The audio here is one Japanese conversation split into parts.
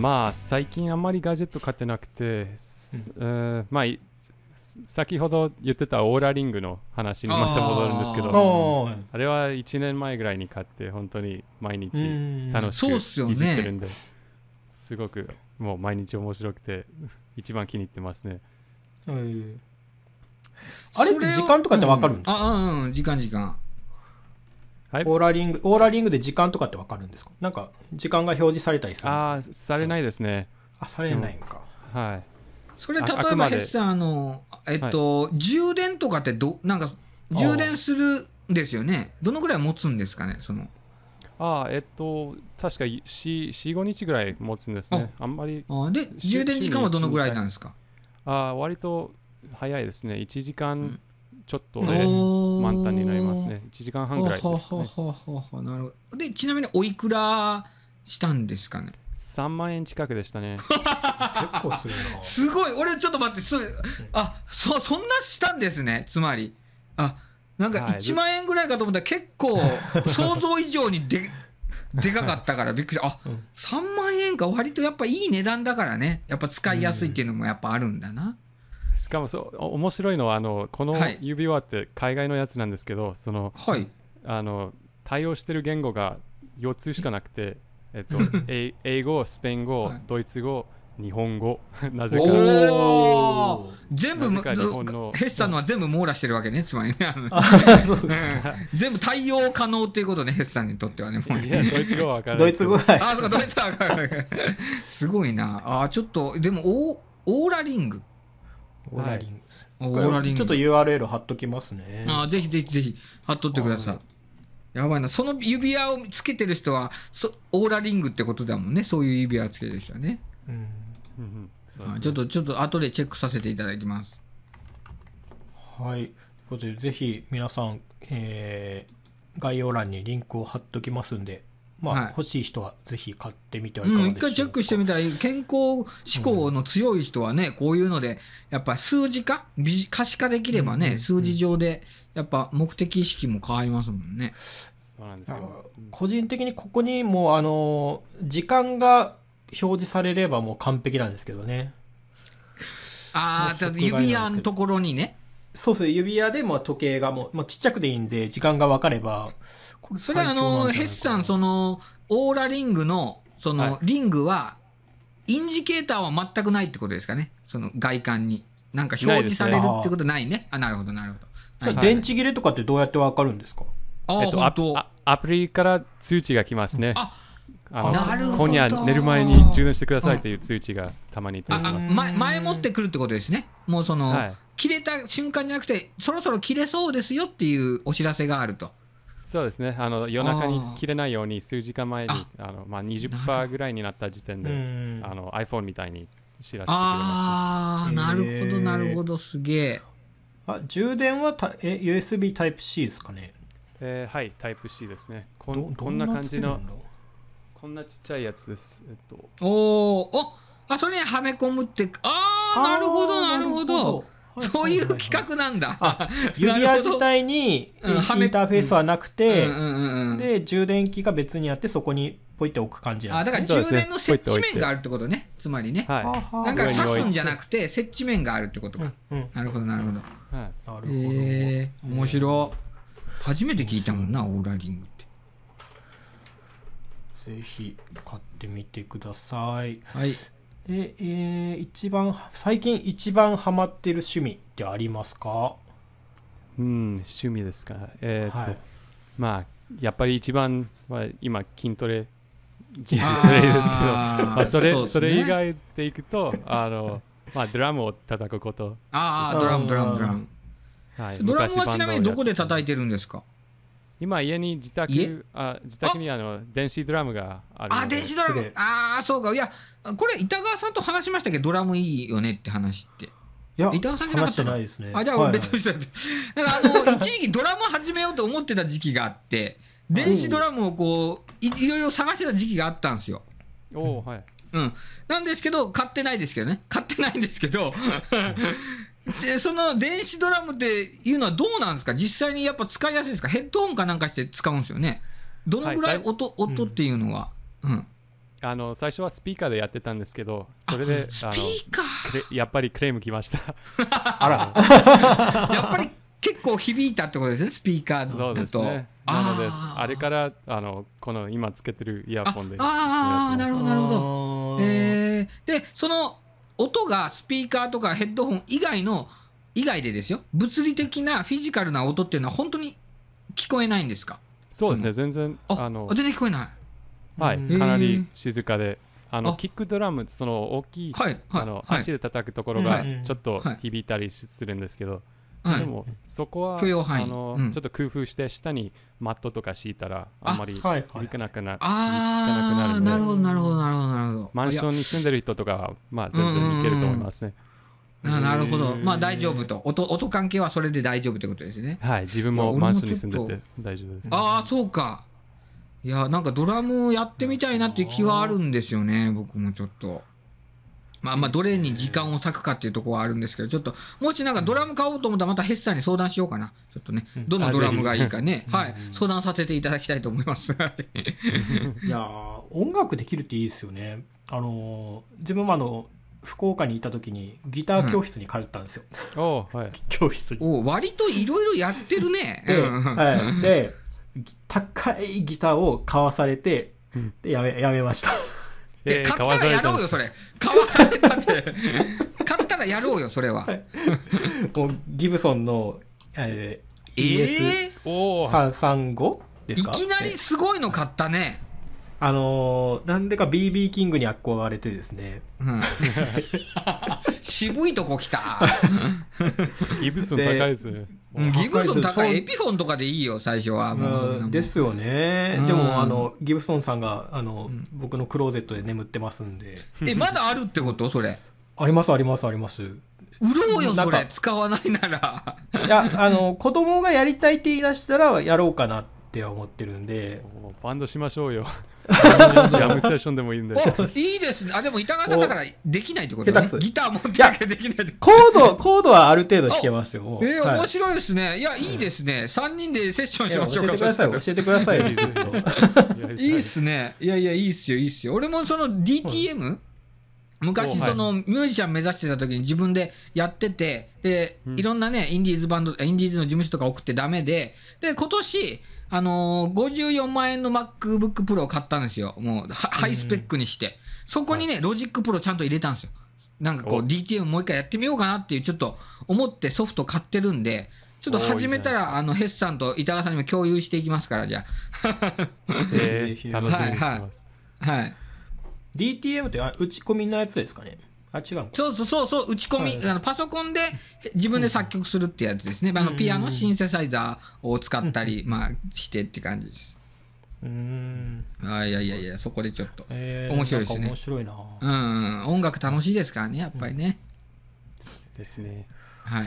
まあ最近あんまりガジェット買ってなくて、すえーまあい先ほど言ってたオーラリングの話にまた戻るんですけあどーあれは1年前ぐらいに買って本当に毎日うん。楽しくそうっすよね。いじってるんで、すごくもう毎日面白くて 一番気に入ってますね。うんあれって時間とかってわかるんですか、うんうん、時間時間。はい。オーラリングオーラリングで時間とかってわかるんですか？なんか時間が表示されたりするんですか？ああされないですね。あされないんか、はい。それあ例えばヘッさんあのえっと、充電とかってどなんか充電するんですよね？どのぐらい持つんですかね？その。ああえっと確か45日ぐらい持つんですね。あ。んまりあでし充電時間はどのぐらいなんですか？ああ割と早いですね。1時間ちょっとうんで満タンになりますね。1時間半ぐらいです、ね、はははははなるほど。でちなみにおいくらしたんですかね？3万円近くでしたね。結構するな。すごい。俺ちょっと待ってすあそそんなしたんですね。つまり。あなんかはい。1万円ぐらいかと思ったら結構想像以上にで でかかったからびっくりあ、うん。3万円か。割とやっぱいい値段だからね。やっぱ使いやすいっていうのもやっぱあるんだな、しかもそうお面白いのはあのこのはい。指輪って海外のやつなんですけど、そのはい。あの対応してる言語が4つしかなくて、えっと、え英語スペイン語、はい。ドイツ語日本語なぜか。おお全部日本の。ヘッサンのは全部網羅してるわけねつまりね。全部対応可能っていうことねヘッサンにとってはねもうね。いやドイツ語は分からない。ドイツ語は。いあ、そうか、ドイツはわかるわかるすごいな。あ、ちょっと、でも、オーオーラリング。オーラリング、オーラリング。ちょっと URL 貼っときますねあ、ぜひぜひぜひ、貼っとってください。やばいな。その指輪をつけてる人は、そオーラリングってことだもんね。そういう指輪をつけてる人はね。うんうんちょっと、ちょっと、後でチェックさせていただきます。はい。ということで、ぜひ皆さん、えー概要欄にリンクを貼っときますんで、まあ、はい欲しい人はぜひ買ってみてはいかがうん、でしょうか。一回チェックしてみたらいい。健康志向の強い人はね、こういうので、やっぱ数字化？ビジ可視化できればね、うんうん数字上で、やっぱ目的意識も変わりますもんね。そうなんですよ個人的にここにもう、あの、時間が表示されればもう完璧なんですけどね。ああ、まあ指輪のところにね。そうそう、指輪でも時計がもう、もうちっちゃくでいいんで、時間が分かれば、それはあの、ヘッサン、その、オーラリングの、その、はいリングは、インジケーターは全くないってことですかね？その外観に。なんか表示されるってことないね？あ、なるほど、なるほど。はい電池切れとかってどうやって分かるんですか？あ、えっと、アアプリから通知が来ますね。あなるほど今夜寝る前に充電してくださいっていう通知がたまに届きます。前前もってくるってことですね？もうその、はい切れた瞬間じゃなくて、そろそろ切れそうですよっていうお知らせがあると。そうですね。あの夜中に切れないように数時間前にああの、まあ、なるほ20%ぐらいになった時点で、うんあの iPhone みたいに知らせてくれまああ、なるほど、なるほど、すげえ。あ充電はたえ USB Type-C ですかね？す。えーはい、タイプ C ですね。こどんこんな感じのこんなちっちゃいやつです。えっと、おーおあ、それにはめ込むって、ああ、なるほど、なるほど。そういう企画なんだ。あ 指輪自体にインターフェースはなくて、で充電器が別にあってそこにポイって置く感じなあだんですから充電の接地面があるってことね、つまりね。はい。はなんか刺すんじゃなくて、接地面があるってことか。うんうんなるほど、なるほど。はい、なるほど、えー、面白い。初めて聞いたもんな、オーラリングって。ぜひ買ってみてくださいはい。で、えー一番最近一番ハマってる趣味ってありますか？うん、趣味ですか。えーっと、はいまあ、やっぱり一番は今、筋トレ、筋トレですけど、あー まあ、それそうですねそれ以外でいくと、あの、まあ、ドラムを叩くこと。ああ、ドラム、ドラム、ドラム。はい、ドラムはちなみにどこでた叩いてるんですか？今、家に自家？宅、あ自宅にあの電子ドラムがあるので。あ、電子ドラム。ああ、そうか。いや、これ、板川さんと話しましたけ？ど、ドラムいいよねって話って。いや板川さんじゃなかったの？ないですねあ、じゃあ別の人だった。だから、あの、一時期ドラム始めようと思ってた時期があって、電子ドラムをこう、いいろいろ探してた時期があったんですよ。おーはい。うん。なんですけど、買ってないですけどね。買ってないんですけど、でその電子ドラムっていうのはどうなんですか？実際にやっぱ使いやすいですか？ヘッドホンかなんかして使うんですよね。どのぐらい音、音っていうのは？うん。あの最初はスピーカーでやってたんですけどそれでスあのピーカクレやっぱりクレーム来ました。あら。ー やっぱり結構響いたってことですねスピーカーだと。そうですね。なのであれからあのこの今つけてるイヤホンでああーなるほどなるほど。どえー、でその音がスピーカーとかヘッドホン以外の以外でですよ。物理的なフィジカルな音っていうのは本当に聞こえないんですか？そうですね全然ああの全然聞こえないはい。うんかなり静かで。あのあ。キックドラムその大きいはいはいあのはい足で叩くところがうん。ちょっとはい。響いたりするんですけど、はい。でもそこはあの、うん。ちょっと工夫して下にマットとか敷いたらあんまりはいはい。響かなくな,、ああ響かなくなるので。なるほどなるほどなるほどなるほど。マンションに住んでる人とかはまあ全然いけると思いますね。いやあなるほど。うん。まあ大丈夫と。音音関係はそれで大丈夫ってことですね。はい自分ももマンションに住んでて大丈夫です。ああそうかいやなんかドラムやってみたいなっていう気はあるんですよね僕もちょっと。まあまあどれに時間を割くかっていうところはあるんですけどちょっともしなんかドラム買おうと思ったらまたヘッサーに相談しようかな。ちょっとねどのドラムがいいかね。はい。相談させていただきたいと思います。いやー音楽できるっていいですよね。あのー自分もあの福岡にいた時にギター教室に通ったんですよ。おーはい。教室に。お割といろいろやってるね。で、うんはい、でぎ 高いギターを買わされて、でやめやめました。でえー買ったらやろうよそれ。買わされたって。買ったらやろうよそれは。もうギブソンの、えー、おー？ES335 ですか？いきなりすごいの買ったねあのーなんでか BB キングに憧れてですね、うん 渋いとこ来た。ギブソン高いですね。うんギブソン高い。エピフォンとかでいいよ、最初は。ですよね、うんでもあのギブソンさんがあの、僕のクローゼットで眠ってますんでえ、まだあるってこと？それ。ありますありますあります売ろうよ、それ。使わないなら。いやあの子供がやりたいって言い出したらやろうかなって思ってるんでおバンドしましょうよ。ジャムセッションでもいいんで。お、いいですね。あ、でも板川さんだからできないってことねギター持ってなきゃできないって。コードコードはある程度弾けますよえー、はい面白いですね。いや、いいですね。3人でセッションしましょうか。教えてください教えてくださいいいっすね。いやいや、いいっすよ、いいっすよ。俺もその DTM、はいそのミュージシャン目指してた時に自分でやってて、で、うんいろんなね、インディーズバンド、インディーズの事務所とか送ってダメで、で、今年、あのー54万円の MacBook Pro を買ったんですよ。もう、はハイスペックにして。そこにね、 Logic Pro ちゃんと入れたんですよ。なんかこう、お DTM もう一回やってみようかなっていう、ちょっと思ってソフト買ってるんで、ちょっと始めたら、あの、ヘスさんと板川さんにも共有していきますから、じゃ えぜひー楽しみにしてます。あ。はい。DTM ってあ打ち込みのやつですかねあ違うそうそうそうそう打ち込み、はいあのパソコンで自分で作曲するってやつですね、あのうんピアノシンセサイザーを使ったり、まあ、してって感じです。うーん。あいやいやいやそこでちょっと。えー面白いですね。面白いな。うん、うん、音楽楽しいですからねやっぱりね、ですね。はい。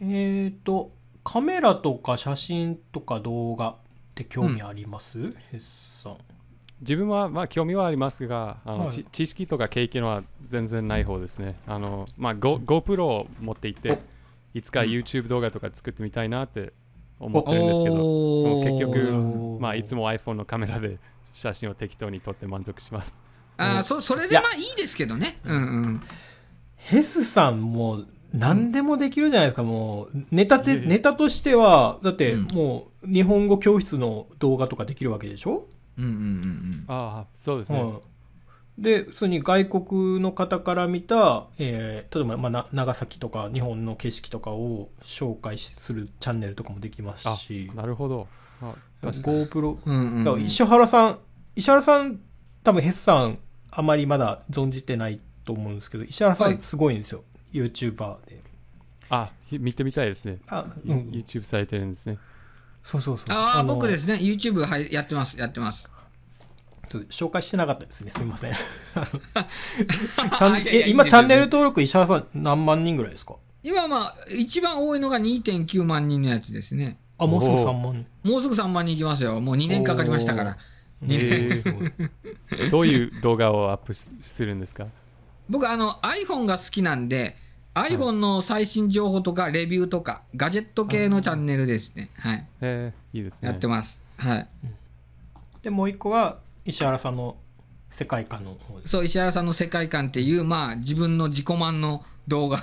えーとカメラとか写真とか動画って興味あります、ヘッさん自分はまあ興味はありますが、あのはい。ち知識とか経験は全然ない方ですね。あのまあ Go GoPro を持っていて、いつか YouTube 動画とか作ってみたいなって思ってるんですけど、結局まあいつも iPhone のカメラで写真を適当に撮って満足します。あーそそれでまあいいですけどね。うんうん。ヘスさんも何でもできるじゃないですか、もうネタてネタとしてはだってうん。もう日本語教室の動画とかできるわけでしょ、うんうんうんああ、そうですね。うん、で普通に外国の方から見た、えー例えば、まあな、長崎とか日本の景色とかを紹介しするチャンネルとかもできますあしなるほど。GoPro うんうん石原さん石原さん多分ヘスさんあまりまだ存じてないと思うんですけど石原さはい。んすごいんですよ、YouTuber で。あひ見てみたいですね。あ、うん、YouTube されてるんですね。そうそうそう。ああの僕ですね。YouTube はいやってます。やってます。ちょっと紹介してなかったですね。すみません。今チャンネル登録石原さん何万人ぐらいですか？今まあ一番多いのが2.9万人のやつですね。あもうすぐおー。3万。人もうすぐ3万人いきますよ。もう2年かかりましたから。えー。どういう動画をアップすするんですか？僕あの iPhone が好きなんで iPhone の最新情報とかレビューとかガジェット系のチャンネルですね。はい。えーいいですね。やってます。はい。でもう一個は石原さんの世界観の方です。そう石原さんの世界観っていうまあ自分の自己満の動画。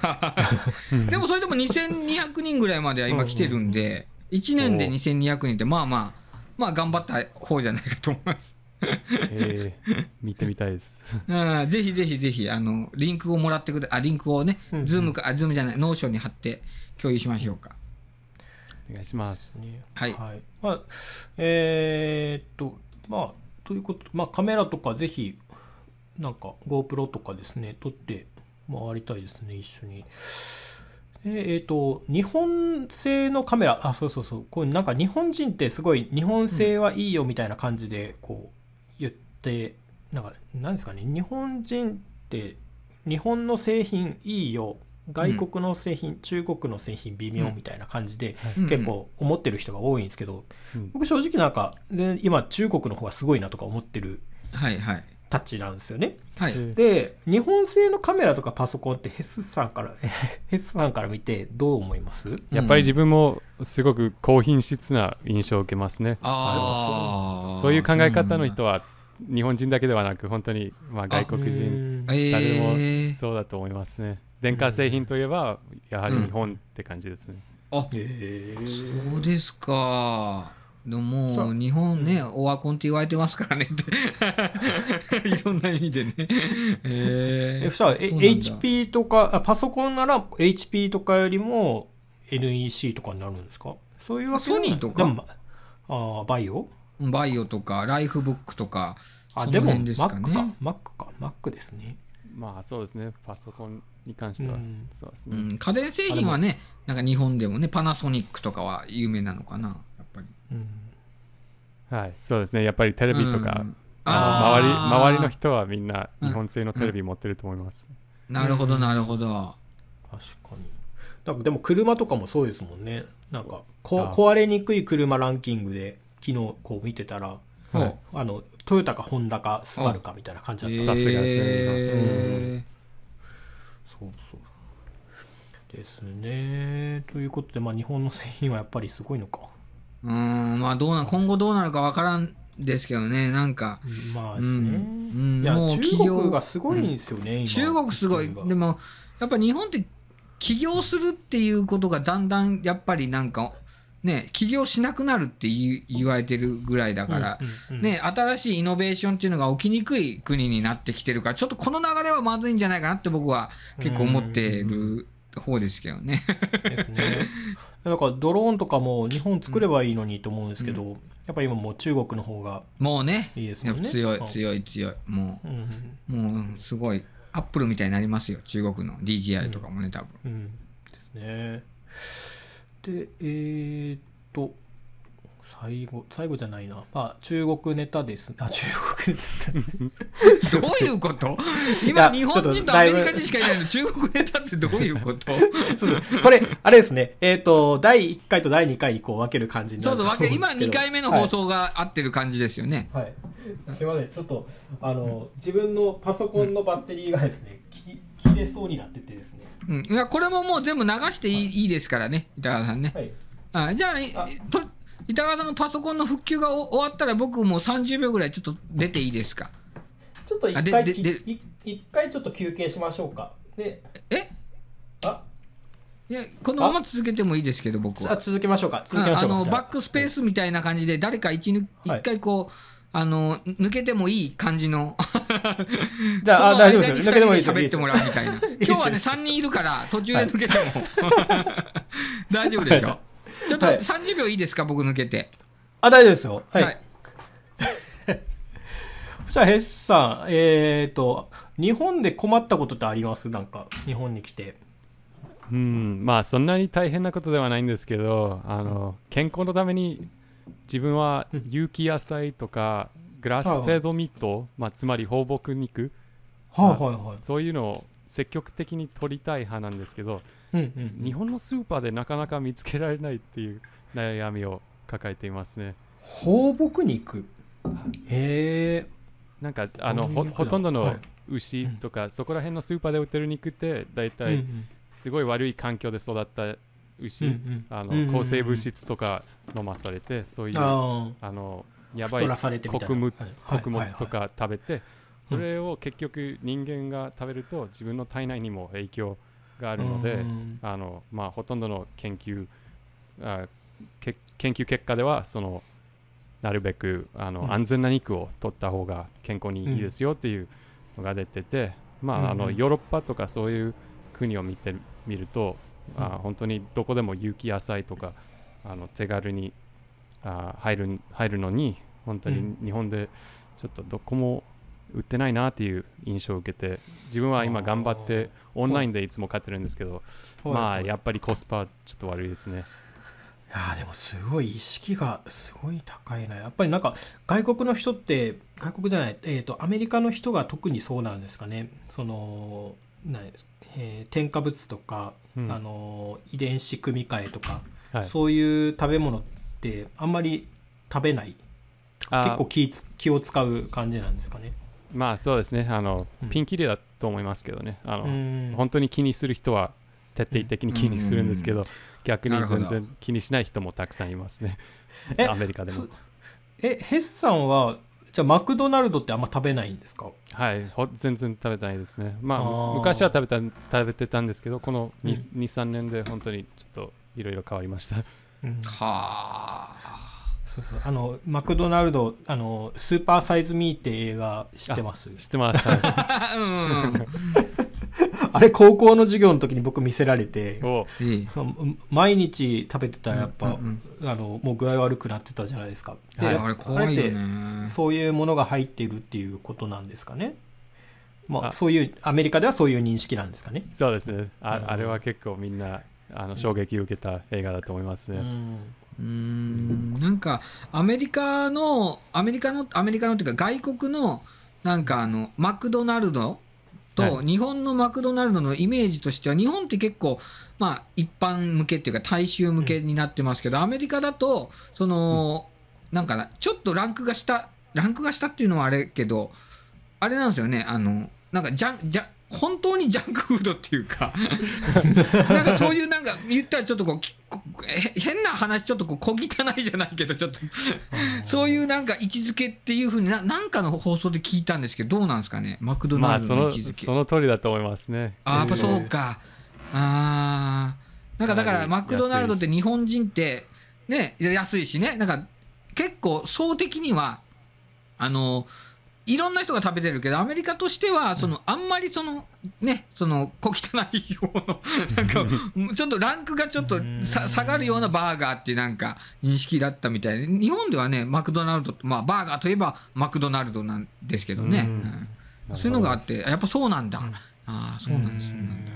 でもそれでも2200人ぐらいまでは今来てるんで1年で2200人ってまあまあまあ頑張った方じゃないかと思いますえー見てみたいです。うんぜひぜひぜひあのリンクをもらってくだあリンクをねうんうん Zoom かあ Zoom じゃない Notion に貼って共有しましょうかお願いします。ねはいまあ、えーっと、まあ、ということまあ、カメラとかぜひ、なんか GoPro とかですね、撮って回りたいですね、一緒に。でえーっと、日本製のカメラ、あ、そうそうそう、こうなんか日本人ってすごい日本製はいいよみたいな感じで、こう、言って、なんか、なんですかね、日本人って日本の製品いいよ、外国の製品、中国の製品微妙みたいな感じで、うん。結構思ってる人が多いんですけど、うん。僕正直なんか今中国の方がすごいなとか思ってるはいはい。タッチなんですよね。はい。えで、日本製のカメラとかパソコンってヘスさんから、ヘスさんから見てどう思います？やっぱり自分もすごく高品質な印象を受けますね。ああそういう考え方の人は日本人だけではなく本当にまあ外国人え誰でもー、そうだと思いますね。電化製品といえばやはり日本って感じですね。あえー。そうですか。でもそもう日本ね、オワコンって言われてますからね。って。いろんな意味でね。ええ、そしたらえそうなんだ。HP とかあ、パソコンなら HP とかよりも NEC とかになるんですか？そういうわけソニーとか？あーバイオ？バイオとか、ライフブックとか、あ、でもですか。か。Mac か。Mac ですね。まあそうですね。パソコンに関してはうんそうですね。うん、家電製品はね、なんか日本でもね、パナソニックとかは有名なのかな、やっぱり。うんはい、そうですね。やっぱりテレビとか、うんあの周り周りの人はみんな日本製のテレビ持ってると思います。なるほど、なるほど。確かに。でも車とかもそうですもんね。なんか壊れにくい車ランキングで昨日こう見てたら、はいあのトヨタかホンダかスバルかみたいな感じだった。さすがですねえそうそう。ですね。ということで、まあ日本の製品はやっぱりすごいのか。ーうん、まあどうな、今後どうなるかわからんですけどね、なんか、まあですね。うんうんいや、もう中企業国がすごいんですよね、今中国すごい。でも、やっぱ日本って起業するっていうことがだんだんやっぱりなんか、ね、起業しなくなるって言われてるぐらいだから、うんうんうんね、新しいイノベーションっていうのが起きにくい国になってきてるから、ちょっとこの流れはまずいんじゃないかなって僕は結構思ってる方ですけどね。ですね。だからドローンとかも日本作ればいいのにと思うんですけど、やっぱり今もう中国の方がもうね、いいですね。強いうん強い強い。もうんう、もうすごい、アップルみたいになりますよ、中国の DJI とかもね、多分。うん、うん、ですね。で、えー、っと、最後、最後じゃないな。まあ、中国ネタです。あ、中国ネタ。どういうこと？い今、や日本人とアメリカ人しかいないのに中国ネタってどういうこと？これ、あれですね。えーっと、第1回と第2回にこう分ける感じになそうそう、今うんですけど2回目の放送が合ってる感じですよね。はい。すいません。ちょっと、あの、自分のパソコンのバッテリーがですね、き切れそうになっててですね。うん、いやこれももう全部流していい,、い、いですからね、板川さんね。はい。あじゃあと、板川さんのパソコンの復旧がお終わったら、僕もう30秒ぐらいちょっと出ていいですか？ちょっとあ一回き、でででい一回ちょっと休憩しましょうか。で、え？あ、いや、このまま続けてもいいですけど、僕あは。続けましょうか。続けましょうか。ああのバックスペースみたいな感じで、誰か一ぬはい一回こう、あの抜けてもいい感じの。じゃあ、大丈夫ですよ。抜けてもいいですよ。喋ってもらうみたいな。今日はね、です3人いるから、途中で抜けても。大丈夫でしょ？ちょっとはい30秒いいですか、僕抜けて。あ、大丈夫ですよ。はい。はい。そしたら、ヘッさん、えっ、と、日本で困ったことってあります？なんか、日本に来て。うん、まあそんなに大変なことではないんですけど、あの健康のために自分はうん有機野菜とかグラスフェードミート、まあ、つまり放牧肉、はいはいはい。そういうのを積極的に取りたい派なんですけど、うんうん。日本のスーパーでなかなか見つけられないっていう悩みを抱えていますね。放牧肉？へえ。なんかあのほほとんどのはい牛とか、そこら辺のスーパーで売ってる肉って大うん体すごい悪い環境で育った牛、うんあうん。うんうんうん。の抗生物質とか飲まされてそういうああのやあ、ばい穀物はい。穀物とか食べてそれを結局人間が食べると自分の体内にも影響があるので、うんあのまあ、ほとんどの研究あけ研究結果ではそのなるべくあの、うん。安全な肉を取った方が健康にいいですよっていうのが出てて、まあ、あのヨーロッパとかそういう国を見てみると、うんあ本当にどこでも有機野菜とかあの手軽にあ入る入るのに本当に日本でちょっとどこも売ってないなっていう印象を受けて自分は今頑張ってオンラインでいつも買ってるんですけど、まあやっぱりコスパちょっと悪いですね。いやーでもすごい意識がすごい高いな。やっぱりなんか外国の人って外国じゃない、えー、とアメリカの人が特にそうなんですかね。そのなんですえー添加物とか、うん。あの遺伝子組み換えとか、はい、そういう食べ物ってあんまり食べない。あ結構気つ気を使う感じなんですかね。まあそうですね。あの、うん。ピンキリだと思いますけどね。あの、うん。本当に気にする人は徹底的に気にするんですけど、逆に全然気にしない人もたくさんいますね。えアメリカでも。そえヘッさんはじゃあマクドナルドってあんま食べないんですか？はいほ全然食べてないですね。まあ昔は食べた食べてたんですけどこのうん。23、年で本当にちょっといろいろ変わりました。うん。はあそうそう。あのマクドナルドあのスーパーサイズミーって映画知ってます？知ってます。はい。うんあれ高校の授業の時に僕見せられて毎日食べてたらやっぱ、うんうんあのもう具合悪くなってたじゃないですか。ではいあれ怖いよね。てそういうものが入っているっていうことなんですかね？まああ。そういうアメリカではそういう認識なんですかね？そうですね。あ,、うん。あれは結構みんなあの衝撃を受けた映画だと思いますね、うんうーんなんかアメリカのアメリカのアメリカのっていうか外国のなんかあのマクドナルドとは日本のマクドナルドのイメージとしては日本って結構まあ一般向けっていうか大衆向けになってますけど、アメリカだとその、なんかなちょっとランクが下ランクが下っていうのはあれけどあれなんですよねあのなんかジャンジャン本当にジャンクフードっていうか なんかそういうなんか言ったらちょっとこう変な話ちょっとこう小汚いじゃないけどちょっとそういうなんか位置づけっていうふうにななんかの放送で聞いたんですけどどうなんですかね？マクドナルドまあそのの位置づけ、その通りだと思いますね。あやっぱそうか。あー。なんかだからマクドナルドって日本人ってね安いしね。なんか結構層的にはあのいろんな人が食べてるけどアメリカとしてはその、あんまりそのねその小汚いようの なんかちょっとランクがちょっとさ下がるようなバーガーっていうなんか認識だったみたいで日本ではねマクドナルドまあバーガーといえばマクドナルドなんですけどね、うん。うん。そういうのがあってやっぱそうなんだ、うん。ああそうなんですそうなんだ。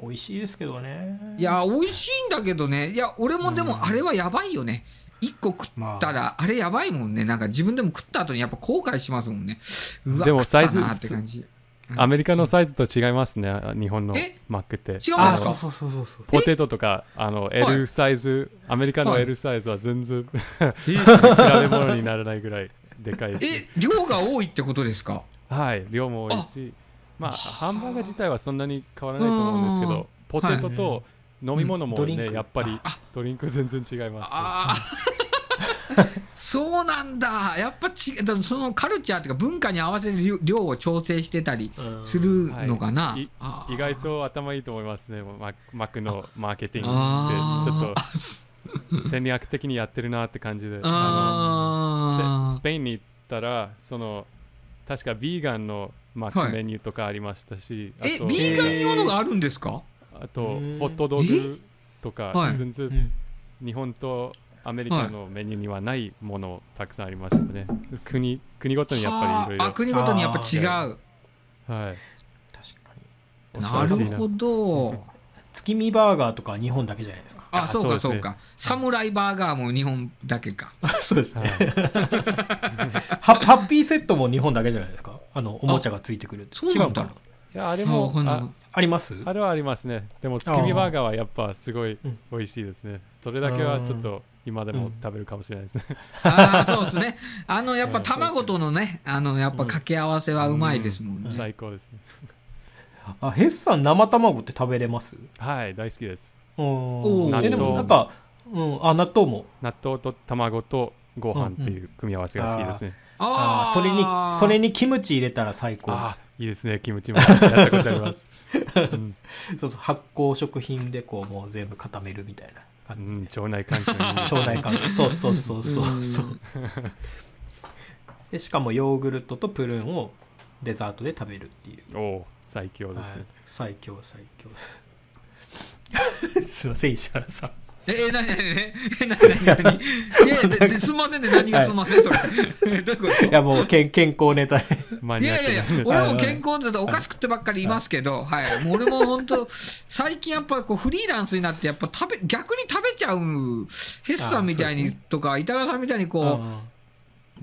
美味しいですけどね。いや美味しいんだけどね。いや俺もでもあれはやばいよね一個食ったらあ。れやばいもんね。なんか自分でも食った後にやっぱ後悔しますもんね。うわでもサイズなって感じ。アメリカのサイズと違いますね。日本のえ？マックって。違うんですか？あそうそうそうそうポテトとかあの L サイズ、アメリカのはい。L サイズは全然、比べ物にならないぐらいでかいです、え？量が多いってことですか？はい。量も多いしまあハンバーガー自体はそんなに変わらないと思うんですけうん。どポテトと飲み物もね、ドリンク。やっぱりドリンク全然違います、ああ そうなんだ。やっぱちそのカルチャーっていうか文化に合わせる量量を調整してたりうん。するのかな、はい。意外と頭いいと思いますねママックのマーケティングって。ちょっと戦略的にやってるなって感じで。スペインに行ったらその確かビーガンのマッはい。クメニューとかありましたし、あとえビーガン用のがあるんですか、あとうんホットドッグとかはい。全然うん。日本とアメリカのメニューにはないものたくさんありましたね。国国ごとにやっぱりいろいはああ国ごとにやっぱ違う。ろはい。確かに。恐な。るほど。月見バーガーとかは日本だけじゃないですか。あそうかあそうか。サムライバーガーも日本だけか。そうですね。はい。ハハッピーセットも日本だけじゃないですか。あのおもちゃがついてくる。そうなんだいやあれあもああります？あれはありますね。でも月見バーガーはやっぱすごいうん。美味しいですね。それだけはちょっと今でも食べるかもしれないですね。ああそうですね。あのやっぱ卵とのねあのやっぱ掛け合わせはうまいですもんね、最高ですね。あヘッさん生卵って食べれます？はい大好きです。おー。えでもなんか、うん、あ納豆も。納豆と卵とご飯っていう組み合わせが好きですね。あー。それにそれにキムチ入れたら最高。ああいいですねキムチもやったことあります、うん。そうそう発酵食品でこうもう全部固めるみたいなう感じん、腸内環境にいいです腸内環境。そうそうそうそうう。ん。そうでしかもヨーグルトとプルーンをデザートで食べるっていう、おお最強です、はい、最強最強。すいません石原さんえ、え、なになにえ、なになになにすんませんね、何がすんません、それ。えどうい。うこといやもう健健康ネタ でいやいやいや俺も健康だとお菓子食ってばっかりいますけど、はい。もう俺も本当、最近やっぱこうフリーランスになって、やっぱ食べ、逆に食べちゃう、ヘッさんみたいにあそうですとか、板川さんみたいにこう、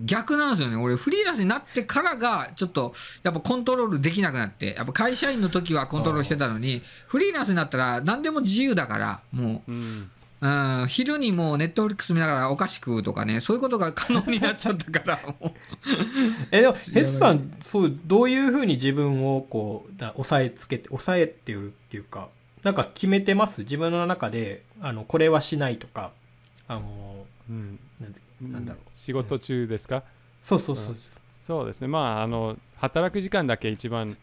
逆なんですよね。俺、フリーランスになってからが、ちょっと、やっぱコントロールできなくなって、やっぱ会社員の時はコントロールしてたのに、フリーランスになったら何でも自由だから、もう、うんうん、昼にもうネットフリックス見ながらお菓子食うとかね、そういうことが可能になっちゃったから、もう。えでもヘスさんそうどういうふうに自分をこうだ抑えつけて抑えてるっていうかなんか決めてます？自分の中であのこれはしないとか。あのうん。なんなんだろう。仕事中ですか、そうそうそう、そう。ですね。まああの働く時間だけ一番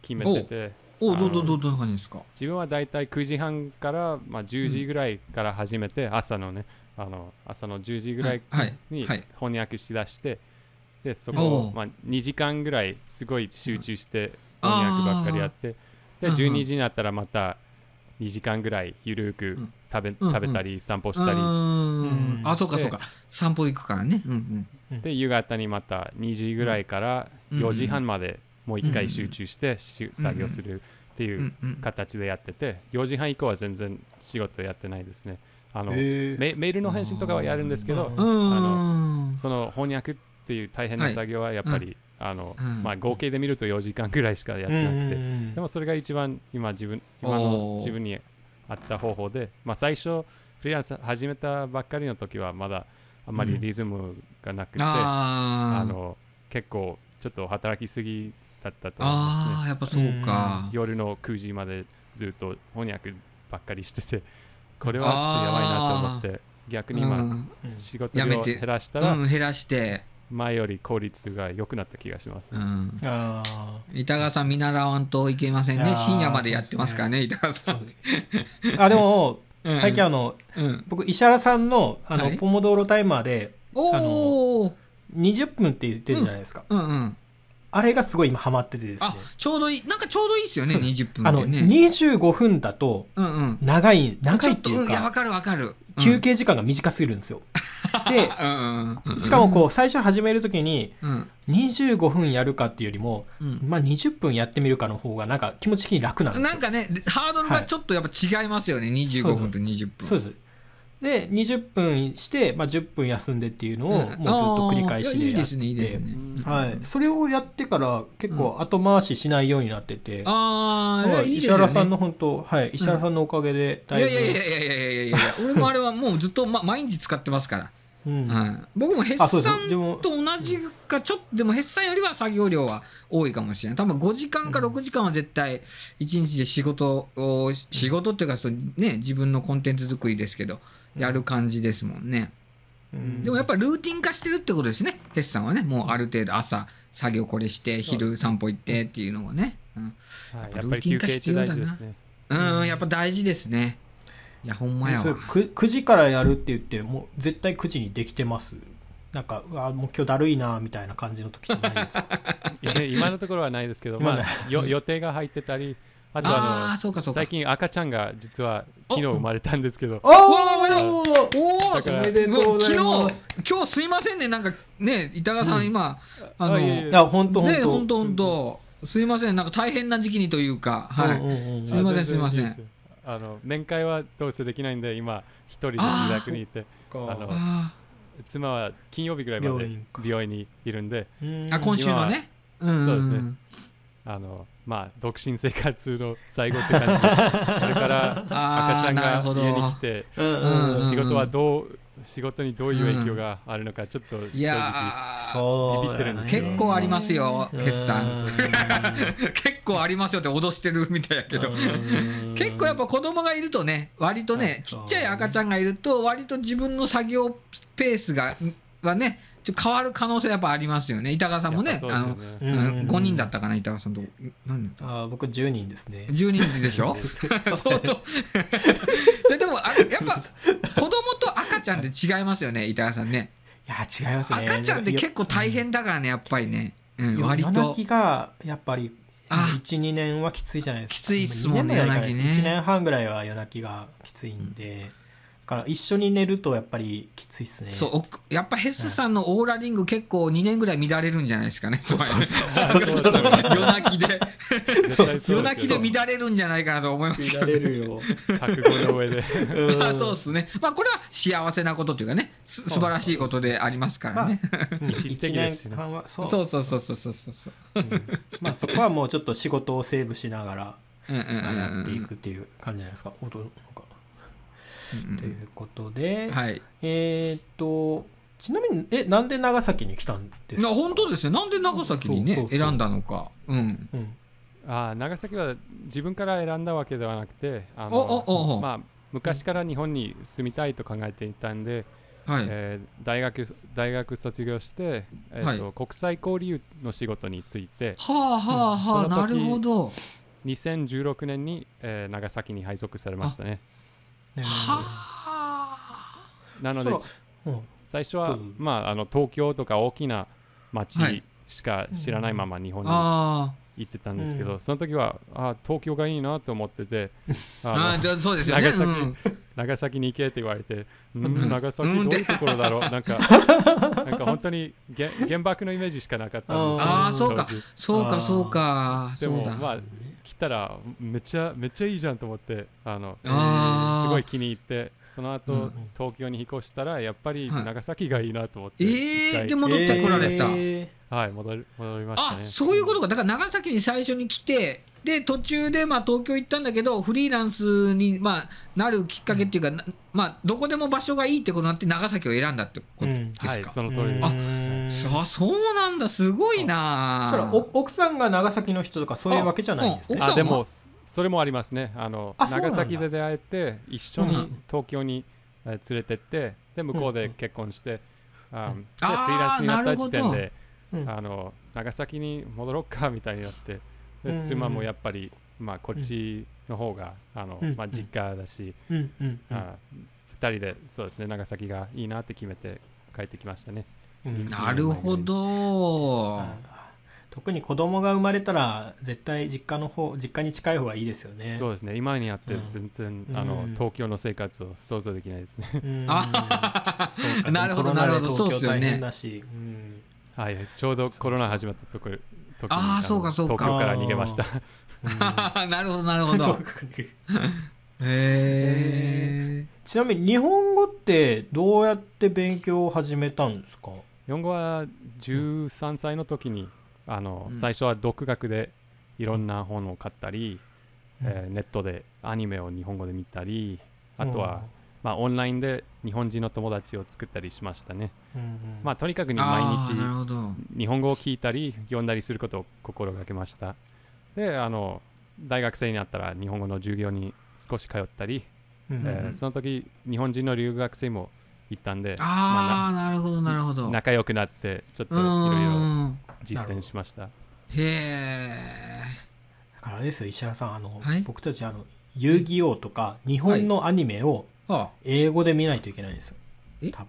決めてておどうどうどうどんな感じですか？自分はだいたい9時半から、まあ、10時ぐらいから始めて、朝のねあの朝の10時ぐらいはいにはい。翻訳しだして、でそおこを、うまあ、2時間ぐらいすごい集中してうん。翻訳ばっかりやってでうんうん12時になったらまた2時間ぐらいゆるくん。食べ,、うんうん。食べたり散歩うしたり、あ、そうかでそうか。散歩行くからね。うんで夕方にまた2時ぐらいからうん。4時半までもう1回集中してし作業するってうん。いううんうん。形でやってて4時半以降は全然仕事やってないですね。あのへー。メメールの返信とかはやるんですけどううん。その翻訳っていう大変な作業はやっぱり、あのうん。まあ、合計で見ると4時間ぐらいしかやってなくて、うんでもそれが一番今自分今おのー。自分に合った方法で、まあ、最初フリーランス始めたばっかりの時はまだあんまりリズムがなくて、あー。あの結構ちょっと働きすぎだったと思いますねあー、やっぱそうか。夜の9時までずっと翻訳ばっかりしててこれはちょっとやばいなと思って逆に今、うん仕事量をやめて減らしたらうん、減らして。前より効率が良くなった気がします、うん。あ板川さん見習わんといけませんね。深夜までやってますからね、板川さん。ーあでもうん最近あのうん。僕石原さんのあの、はいポモドーロタイマーでおお。20分って言ってるじゃないですか、うんうん。あれがすごい今ハマっててですねあ、ちょうどいい。なんかちょうどいいですよね、そう20分あのってね。25分だとうんうん。長いってと、いううん、いや、わかかるわかる。休憩時間が短すぎるんですよ、でうんうんうん。しかもこう最初始めるときにうん。25分やるかっていうよりも、うん。まあ、20分やってみるかの方がなんか気持ち的に楽なんですよなんかね、ハードルがちょっとやっぱ違いますよね、25分と20分。そうですで20分して、まあ、10分休んでっていうのをもうずっと繰り返しでやって、うん、いいですねいいですね、はい、それをやってから結構後回ししないようになってて、うん、ああ、石原さんの本当はい石原さんのおかげでだいぶ、うん、いやいやいやいやいやいやいや 俺もあれはもうずっと、ま、毎日使ってますから。うん、はい、僕もヘッサンと同じかちょっとでもヘッサンよりは作業量は多いかもしれない多分5時間か6時間は絶対1日で仕事を仕事っていうかそ、ね、自分のコンテンツ作りですけど。やる感じですもんね。うん。でもやっぱルーティン化してるってことですね。ヘッサンはね、もうある程度朝作業これして、昼散歩行ってっていうのがね。うん。はい、やっぱり休憩って大事ですね。うん、やっぱ大事ですね。いや、ほんまやわ。それ。く 9, 時からやるって言ってもう絶対9時にできてます？なんかうわもう今日だるいなみたいな感じの時じゃないですか？今のところはないですけど、まあ、よ予定が入ってたりあとああのあー、そうかそうか。最近赤ちゃんが実は昨日生まれたんですけど。おおおおだからおめでとうございます。昨日今日すいませんね。なんかね板川さん、今あのあいや本当本当ね本当本当すいません。なんか大変な時期にというかはい、うんうんうん。すいませんあすいません。あの面会はどうせできないんで今一人で自宅にいてあのあ妻は金曜日ぐらいまで病院にいるんであ今週のね。うん。そうですね。あのまあ独身生活の最後って感じでこれから 赤ちゃんが家に来てうんうんうん仕事はどう仕事にどういう影響があるのかちょっと正い直やーそうビビってるんですよ。結構ありますようん。決算。結構ありますよって脅してるみたいやけど。うん。結構やっぱ子供がいるとね割とねちっちゃい赤ちゃんがいると割と自分の作業ペースがはねちょっと変わる可能性やっぱありますよね。板川さんもねあのん。5人だったかな板川さんと。何人だあー僕10人ですね。10人でしょ？相当ででもあれやっぱ子供と赤ちゃんって違いますよね板川さんね。いや違いますね。赤ちゃんって結構大変だからねやっぱりね、うん、よ割と。夜泣きがやっぱりあ。12年はきついじゃないですか。きついっすもんね2年もやらないです。夜泣きね。1年半ぐらいは夜泣きがきついんで。だから一緒に寝るとやっぱりきついっすね。そうおやっぱヘスさんのオーラリング結構2年ぐらい乱れるんじゃないですかね。そう夜泣きで。夜泣きで乱れるんじゃないかなと思います見られるよ。覚悟の上で。うん。あそうですね。まあこれは幸せなことというかね、す素晴らしいことでありますからね。うん一時的ですそう。そうそうそうそうそうそう。うん。まあそこはもうちょっと仕事をセーブしながらうんうんうんやっていうんくっていう感じじゃないですか。ということで、はい。えーっとちなみにえなんで長崎に来たんですか？な本当ですね。なんで長崎にね選んだのか。うん。うんあー長崎は自分から選んだわけではなくてあおおおおまあ、昔から日本に住みたいと考えていたんで、はい。えー大学大学卒業して、えーとは国際交流の仕事についてはあはあはあ、なるほど。2016年に、えー長崎に配属されましたね。なのでうん。最初は、うんまあ、あの東京とか大きなは町い。しか知らないまま日本にあ行ってたんですけど、うん。その時はあー東京がいいなと思ってて あ。あそうですよね。長崎うん。長崎に行けって言われて、うん。うん長崎うん。どういうところだろう、なんか、なんか本当にげ原爆のイメージしかなかったんですよあーそうか。そうかそうか。でも。まあ、来たらめっちゃめっちゃいいじゃんと思って、あのあー。すごい気に入って、その後、うんうん。東京に引っ越したら、やっぱりはい。長崎がいいなと思って、ええ一回。で戻ってこられた。えはい、戻り戻りましたあね。そういうことか。だから長崎に最初に来てで途中でまあ東京行ったんだけどフリーランスにまあなるきっかけっていうか、なまあどこでも場所がいいってことになって長崎を選んだってことですか、はい、そのー通りです。うんそうそうなんだ。すごいな。お奥さんが長崎の人とかそういうわけじゃないんですね。あ。あでもそれもありますね。あの長崎で出会えて一緒にうん。東京に、えー連れてってで向こうで結婚して、あうん。でフリーランスになった時点でうんあの長崎に戻ろうかみたいになってでうん。妻もやっぱり、まあ、こっちの方があの、うん。まあ、実家だし、うん。あ2人でそうですね長崎がいいなって決めて帰ってきましたね。うん。なるほど。特に子供が生まれたら絶対実家の方実家に近い方がいいですよね。そうですね。今になってうん。全然、うん。あの東京の生活を想像できないですね。うん。あそうか。なるほどなるほど。そう東京大っすよね。変だし、うん。はい、ちょうどコロナ始まったところ時にあーのそうかそうか。東京から逃げました。なるほどなるほど。へえちなみに日本語ってどうやって勉強を始めたんですか？日本語は13歳の時にあの、うん最初は独学でいろんな本を買ったり、うん。えーネットでアニメを日本語で見たりあとは、まあ、オンラインで日本人の友達を作ったりしましたね。うんうん。まあ、とにかくに毎あ日日本語を聞いたり読んだりすることを心がけました。であの大学生になったら日本語の授業に少し通ったり、うんうんえーその時日本人の留学生も行ったんで、まああなるほどなるほど。な仲良くなってちょっとういろいろん実践しました。へえだからですよ石原さん。あの、はい。僕たちあの遊戯王とか日本のアニメをあ英語で見ないといけないんですよ。え？多分。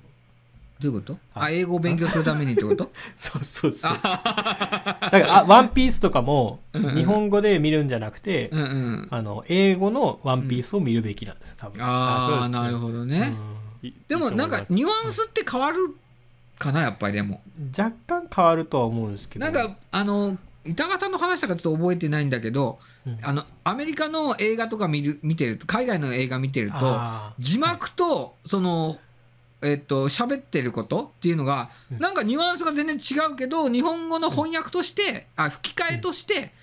どういうこと？あ。あ英語を勉強するためにってこと？そうそうそう。だからあワンピースとかも日本語で見るんじゃなくて、うんうん。あの英語のワンピースを見るべきなんですよ多分。あそうですね。ああなるほどね、うん。いでもなんかニュアンスって変わるかなやっぱりでも。若干変わるとは思うんですけど。なんかあの板川さんの話とかちょっと覚えてないんだけどうん。あのアメリカの映画とか見る見てると海外の映画見てると字幕とそのえっと喋ってることっていうのがうん。なんかニュアンスが全然違うけど日本語の翻訳としてあ吹き替えとして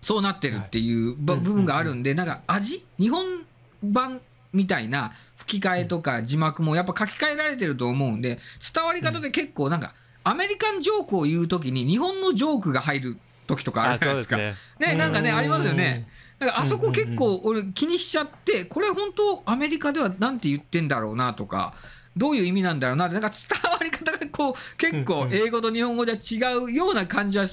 そうなってるっていう部分があるんでなんか味？日本版みたいな吹き替えとか字幕もやっぱ書き換えられてると思うんで伝わり方で結構なんかアメリカンジョークを言う時に日本のジョークが入る時とかああるじゃないですすね。ねなんかねうんありますよね。だからあそこ結構俺気にしちゃってこれ本当アメリカではなんて言ってんだろうなとかどういう意味なんだろうなってなんか伝わり方がこう結構英語と日本語じゃ違うような感じは違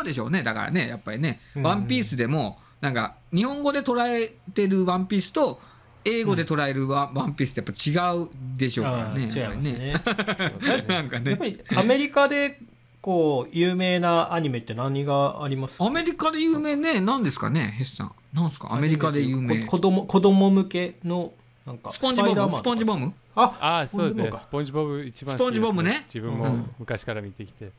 うでしょうね。だからねやっぱりね「うんうん。ワンピースでもなんか日本語で捉えてる「ワンピースと英語で捉えるワン「ワンピースってやっぱ違うでしょうからね違いますね。なんかね。やっぱりアメリカでこう有名なアニメって何がありますか？アメリカで有名ね何ですかねヘスさん。何ですか？アメリカで有名。こ子供子供向けのなんかスポンジボブスポンジボム？あああそうですね。か。スポンジボブ一番スポンジボブね？自分もうん。昔から見てきて、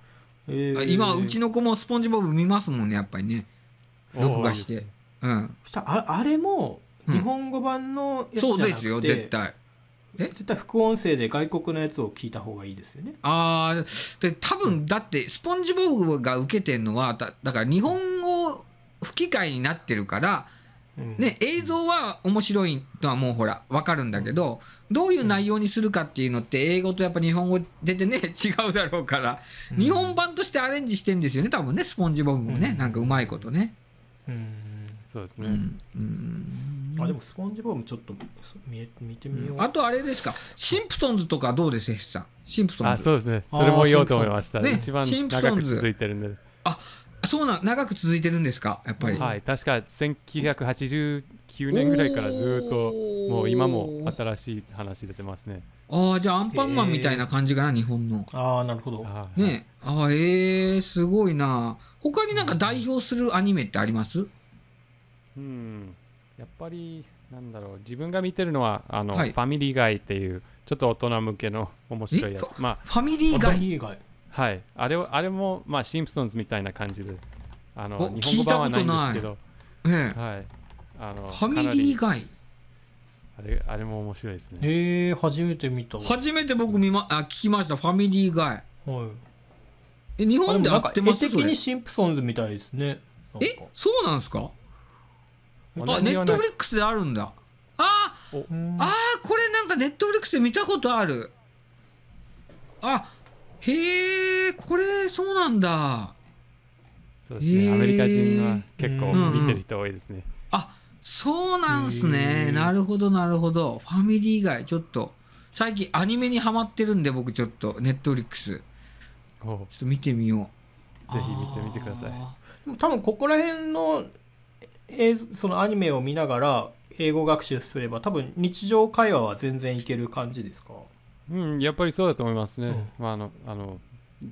えー。今うちの子もスポンジボブ見ますもんねやっぱりね。録画して。うん。そしたらああれもうん日本語版のやつじゃなくて、そうですよ絶対。絶対副音声で外国のやつを聞いた方がいいですよね。ああで多分だってスポンジボブが受けてるのはだだから日本語吹き替えになってるからうん。ね映像は面白いのはもうほら分かるんだけどどういう内容にするかっていうのって英語とやっぱ日本語出てね 違うだろうからうん。日本版としてアレンジしてんですよね多分ねスポンジボブもねうん。なんかうまいことね。うんそうですね、うんうん。あでもスポンジボブちょっと見え見てみよう、あとあれですか？シンプソンズとかどうです？さん。シンプソンズ。あそうですね。それも言おうと思いました、あー一番シンプソンズ。長く続いてるんで、そうなん長く続いてるんですか？やっぱり。はい確か1989年ぐらいからずっともう今も新しい話出てますね。ああじゃあアンパンマンみたいな感じかな、日本の。ああなるほど。あーね。あーえー、すごいな。他になんか代表するアニメってあります？うん。やっぱりなんだろう自分が見てるのはあの、はい。ファミリーガイっていうちょっと大人向けの面白いやえつまあファミリーガガイイ以外はい。あれをあれもまあシンプソンズみたいな感じであのお日本語版はないんですけど。ええ。はい。あのファミかなりリーガイあれあれも面白いですね。ええ初めて見た。初めて僕見まあ聞きました。ファミリーガイはい。え日本で合あでもなんかってます？それ。絵的にシンプソンズみたいですね。なんえかそうなんですか？同あネットフリックスであるんだ。あうん。あーこれなんか Netflix で見たことある。あへえこれそうなんだ。そうですね、アメリカ人は結構うん見てる人多いですね、あそうなんすへねー。なるほどなるほど。ファミリー以外ちょっと最近アニメにハマってるんで僕ちょっと Netflix。ちょっと見てみよう。ぜひ見てみてください。あでも多分ここら辺の映像そのアニメを見ながら英語学習すれば多分日常会話は全然いける感じですか？うん、やっぱりそうだと思いますね。うん。まあ、あのあの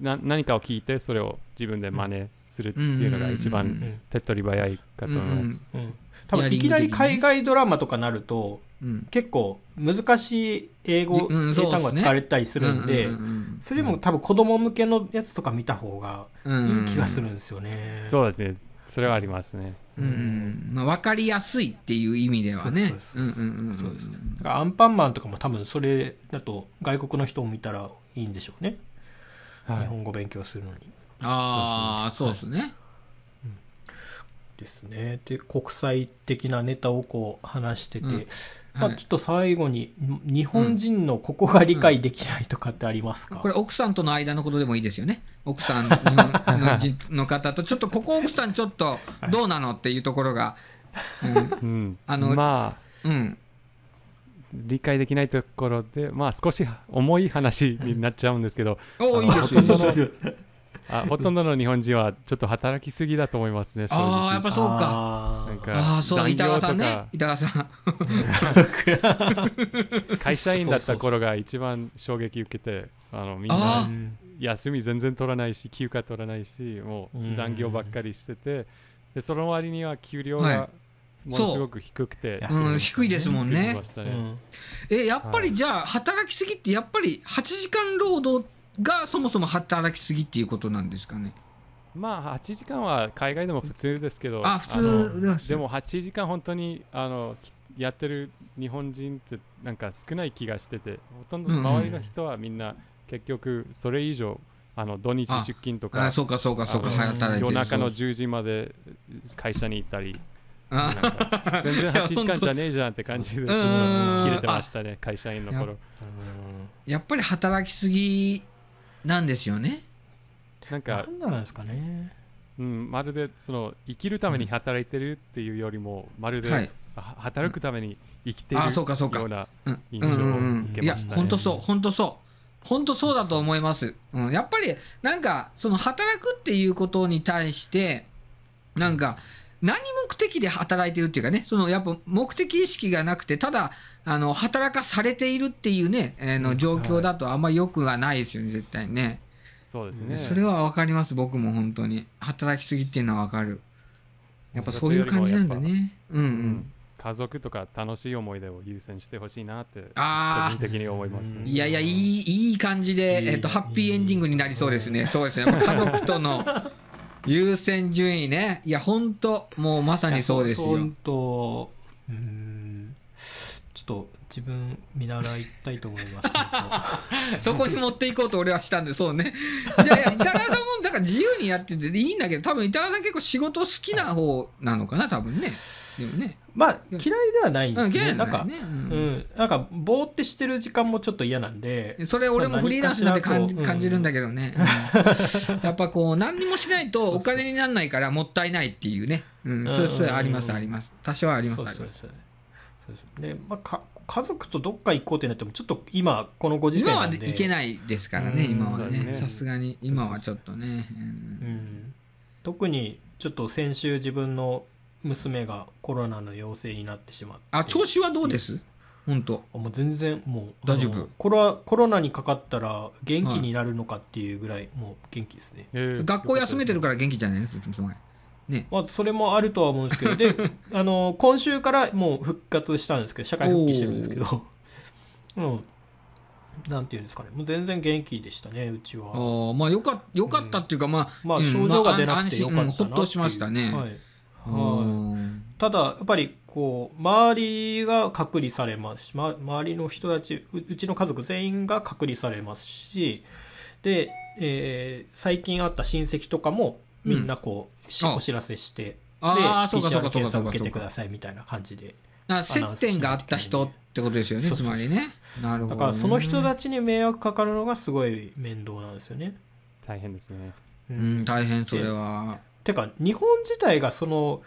な何かを聞いてそれを自分で真似するっていうのが一うん。番うん。手っ取り早いかと思います。うん。多分いきなり海外ドラマとかなるとうん。結構難しい英語、英単語が使われたりするんで、うんうんそれも多分子供向けのやつとか見た方がいい気がするんですよね。そうですね。それはありますね。うんうん。まあ、分かりやすいっていう意味ではね。そうそううんうんうんうん。そうですだからアンパンマンとかも多分それだと外国の人を見たらいいんでしょうね。はい。日本語勉強するのに。ああそうですね。ですね。で、国際的なネタをこう話してて、うんまあ、はい。ちょっと最後に、日本人のここが理解できないとかってありますか、これ奥さんとの間のことでもいいですよね。奥さん日本 の人の方とちょっとここ奥さんちょっとどうなのっていうところがうん、あのまあうん、うん、理解できないところで、まあ少し重い話になっちゃうんですけど、おおいいですよ。あほとんどの日本人はちょっと働きすぎだと思いますね。正ああやっ直。ぱそうか。なんかああそう板川さんね。板川さん。会社員だった頃が一番衝撃受けて、あのみんあなうん休み全然取らないし休暇取らないしもう残業ばっかりしててでその割には給料はい。がものすごく低くて、そう。うん、低いですもんね。ね。うん。えやっぱりじゃあ働きすぎってやっぱり8時間労働がそもそも働きすぎっていうことなんですかね？まあ8時間は海外でも普通ですけどあ普の通でも8時間本当にあのきやってる日本人ってなんか少ない気がしててほとんど周りの人はみんな結局それ以上あの土日あ出勤とかあそうかそうかそうか夜中のそう。10時まで会社に行ったり 全然8時間じゃねえじゃんって感じで切れてましたね会社員の頃。やっぱり働きすぎなんですよね。なんか、何なんですかね。うん、まるでその生きるために働いてるっていうよりもまるで、はい。あ働くために生きているうかそうか。ようなうん。印象を受けましたね。本当そう。本当そう。本当そうだと思います。うん、やっぱりなんかその働くっていうことに対してなんか何目的で働いてるっていうかねそのやっぱ目的意識がなくてただあの働かされているっていうね、えーの状況だとあんまり良くはないですよね絶対にね。そうですね。それは分かります僕も本当に働きすぎっていうのは分かる。やっぱそういう感じなんだね。うんううんん。家族とか楽しい思い出を優先してほしいなって個人的に思います。うんいやいや、いい、いい感じで、えっと、ハッピーエンディングになりそうですね。そうですね。家族との優先順位ね。いや、本当もうまさにそうですよ。本当うーんちょっと自分見習いたいと思います 本そこに持っていこうと俺はしたんで、そうね。じゃあ、板川さんも、だから自由にやってていいんだけど、多分板川さん結構仕事好きな方なのかな、多分ね。でもね。当まあ嫌いではないんですうん、ね、嫌いなんんだよね。ううん。ん、なんかぼーってしてる時間もちょっと嫌なんで。それ俺もフリーランスになって感じ感じるんだけどね、うん。やっぱこう何にもしないとお金にならないからもったいないっていうね、うん、そうそうありますあります。多少はありますあります。でまあ、か家族とどっか行こうってなってもちょっと今このご時世今はなんで。いけないですからね、うん。今はね。ね。さすがに今はちょっとね、うん。うん、特にちょっと先週自分の娘がコロナの陽性になってしまって。あ調子はどうです？本当。あもう全然もう大丈夫？コロコロナにかかったら元気になるのかっていうぐらいもう元気ですね、え。ー学校休めてるから元気じゃないのつまりね。まあ、それもあるとは思うんですけど。で あの今週からもう復活したんですけど社会復帰してるんですけど。うん。なんていうんですかね。もう全然元気でしたねうちあはーまあよかよかったっていうか、まあ、うんまあ症状が出なくてよかったなう。んほっとしましたね、はい。うはい。んただやっぱりこう周りが隔離されます。し、ま、周りの人たちううちの家族全員が隔離されますしで、えー最近会った親戚とかもみんなこう、しあ。お知らせしてであーそうかそうか PCR 検査そうか。そうかを受けてくださいみたいな感じで接点があった人ってことですよねつまりね。なるほど、ね、だからその人たちに迷惑かかるのがすごい面倒なんですよね。大変ですね。ううん大変それはてか日本自体がその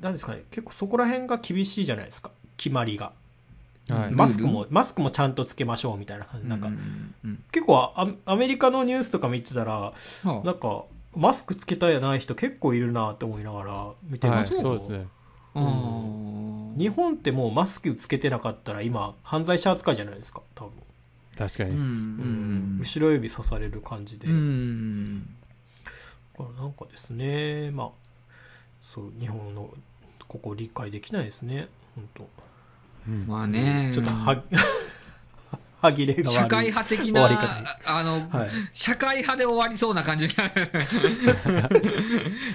何ですかね結構そこら辺が厳しいじゃないですか。決まりが、はい。マスクもマスクもちゃんとつけましょうみたいな。感じなんか、うんうん結構アアメリカのニュースとか見てたらはなんかマスクつけたいない人結構いるなって思いながら見てはい、ますけど、そうですね。あー日本ってもうマスクつけてなかったら今犯罪者扱いじゃないですか多分、うん。確かに。うん。後ろ指刺される感じで、うんからなんかですねまあそう日本のここ理解できないですね本当。うん。まあね。ちょっとは、歯切れが悪い。社会派的な終わり方。あの、はい。社会派で終わりそうな感じ い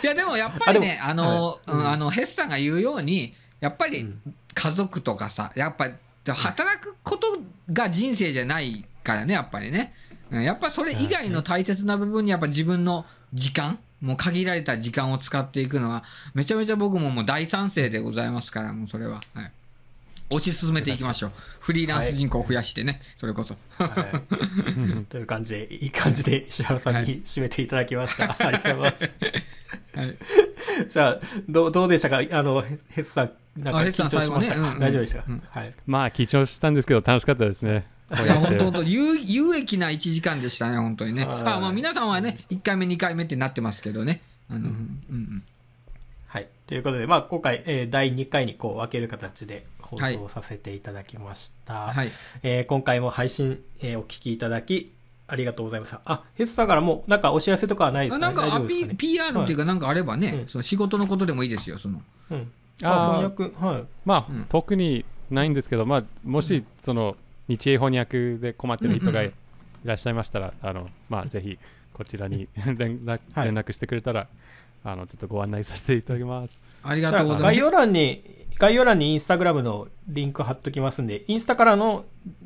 やでもやっぱりねあの、はい。うんあのヘスさんが言うようにやっぱりうん。家族とかさやっぱり働くことが人生じゃないからねやっぱりね。うんやっぱそれ以外の大切な部分にやっぱ自分の時間もう限られた時間を使っていくのはめちゃめちゃ僕ももう大賛成でございますからもうそれは、はい、推し進めていきましょう。フリーランス人口を増やしてねそれこそ。はい、という感じでいい感じで石原さんに締めていただきました、ありがとうございます。はい。じゃあどうどうでしたか？あのヘヘスさんなんかあヘスさん緊張しましたか、最後ね。うんうん。大丈夫でしたか、うん。はい。まあ、緊張したんですけど、楽しかったですね。本当本当有有益な1時間でしたね本当にね。はい。あまあ皆さんはね1回目2回目ってなってますけどね。あの、うん。うんはい、ということで、まあ、今回、えー第2回にこう分ける形で放送させていただきました、はい。えー今回も配信、えーお聞きいただきありがとうございましたあヘスさんからもうなんかお知らせとかはないですか、ね、あなんかア大丈夫ですか、ね？PR っていうかなんかあればね、うん。その仕事のことでもいいですよその。うん、あーあ翻訳？はい。まあ、うん。特にないんですけど、まあ、もし、その、日英翻訳で困ってる人がいらっしゃいましたら、あの、まあ、ぜひ、こちらに 連絡はい。連絡してくれたら、あの、ちょっとご案内させていただきます。ありがとうございます。あ概要欄に概要欄にインスタグラムのリンク貼っときますんでインスタからの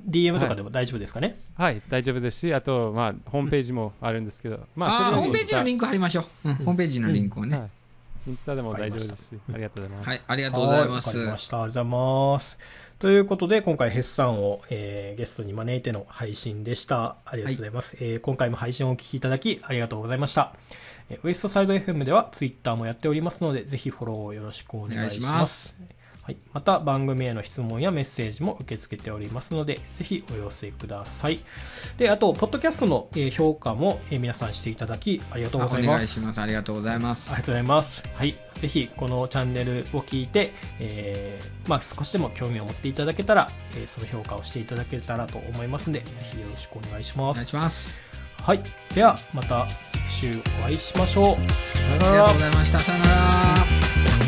DM とかでも大丈夫ですかね、はい、大丈夫ですし、あと、まあ、ホームページもあるんですけど、まあ、それあーホームページのリンンク貼りましょう、うん、ホームページのリンクをね、はい、インスタでも大丈夫ですし、ありがとうございます。はいありがとうございまはすわかりました。ありがとうございます。ということで、今回、ヘッサンを、えーゲストに招いての配信でした。ありがとうございます。えー今回も配信をお聞きいただき、ありがとうございました。えーウエストサイド FM では、ツイッターもやっておりますので、ぜひフォローをよろしくお願いします。はい、また番組への質問やメッセージも受け付けておりますので、ぜひお寄せください。で、あと、ポッドキャストのえー評価もえー皆さんしていただき、ありがとうございます。願いしますありがとうございますありがとうございます。はい。ぜひ、このチャンネルを聞いて、えーまあ、少しでも興味を持っていただけたら、えーその評価をしていただけたらと思いますので、ぜひよろしくお願いしお願います。しますはい。では、また次週お会いしましょう。さよならありがとうご。ざいましたさよなら